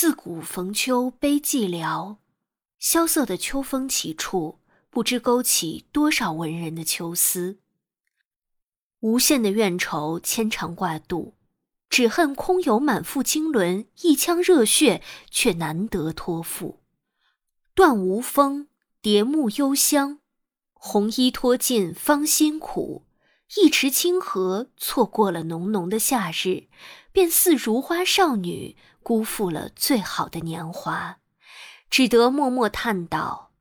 自古逢秋悲寂寥，萧瑟的秋风起处，不知勾起多少文人的秋思。无限的怨愁牵肠挂肚，只恨空有满腹经纶，一腔热血却难得托付。断无风，蝶木幽香，红衣脱尽芳心苦。一池清河，错过了浓浓的夏日，便似如花少女，辜负了最好的年华，只得默默叹道：“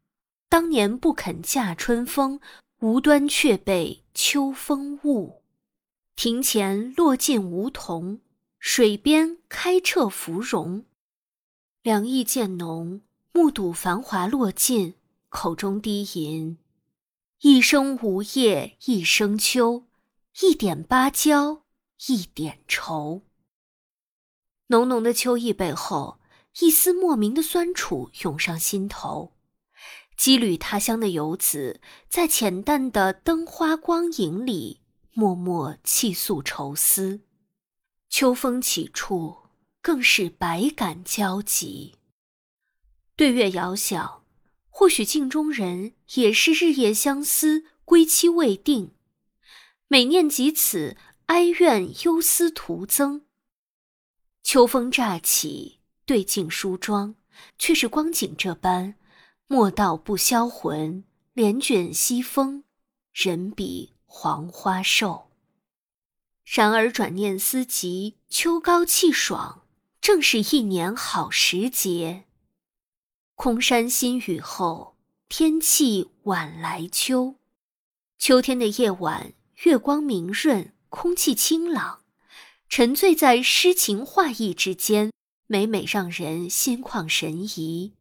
当年不肯嫁春风，无端却被秋风误。庭前落尽梧桐，水边开彻芙蓉。凉意渐浓，目睹繁华落尽，口中低吟。”一生无叶，一生秋，一点芭蕉，一点愁。浓浓的秋意背后，一丝莫名的酸楚涌上心头。羁旅他乡的游子，在浅淡的灯花光影里，默默泣诉愁思。秋风起处，更是百感交集。对月遥想。或许镜中人也是日夜相思，归期未定。每念及此，哀怨忧思徒增。秋风乍起，对镜梳妆，却是光景这般，莫道不销魂。帘卷西风，人比黄花瘦。然而转念思及，秋高气爽，正是一年好时节。空山新雨后，天气晚来秋。秋天的夜晚，月光明润，空气清朗，沉醉在诗情画意之间，每每让人心旷神怡。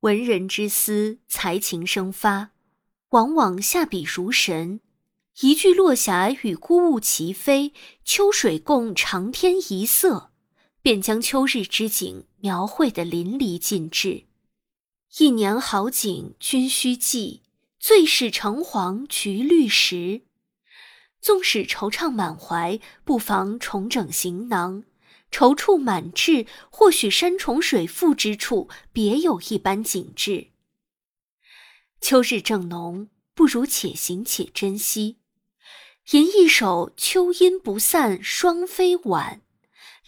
文人之思，才情生发，往往下笔如神。一句落霞与孤鹜齐飞，秋水共长天一色。便将秋日之景描绘的淋漓尽致。一年好景君须记，最是橙黄橘绿时。纵使惆怅满怀，不妨重整行囊。踌躇满志，或许山重水复之处，别有一般景致。秋日正浓，不如且行且珍惜。吟一首《秋阴不散双飞晚》。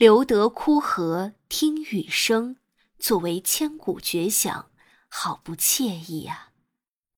留得枯荷听雨声，作为千古绝响，好不惬意啊！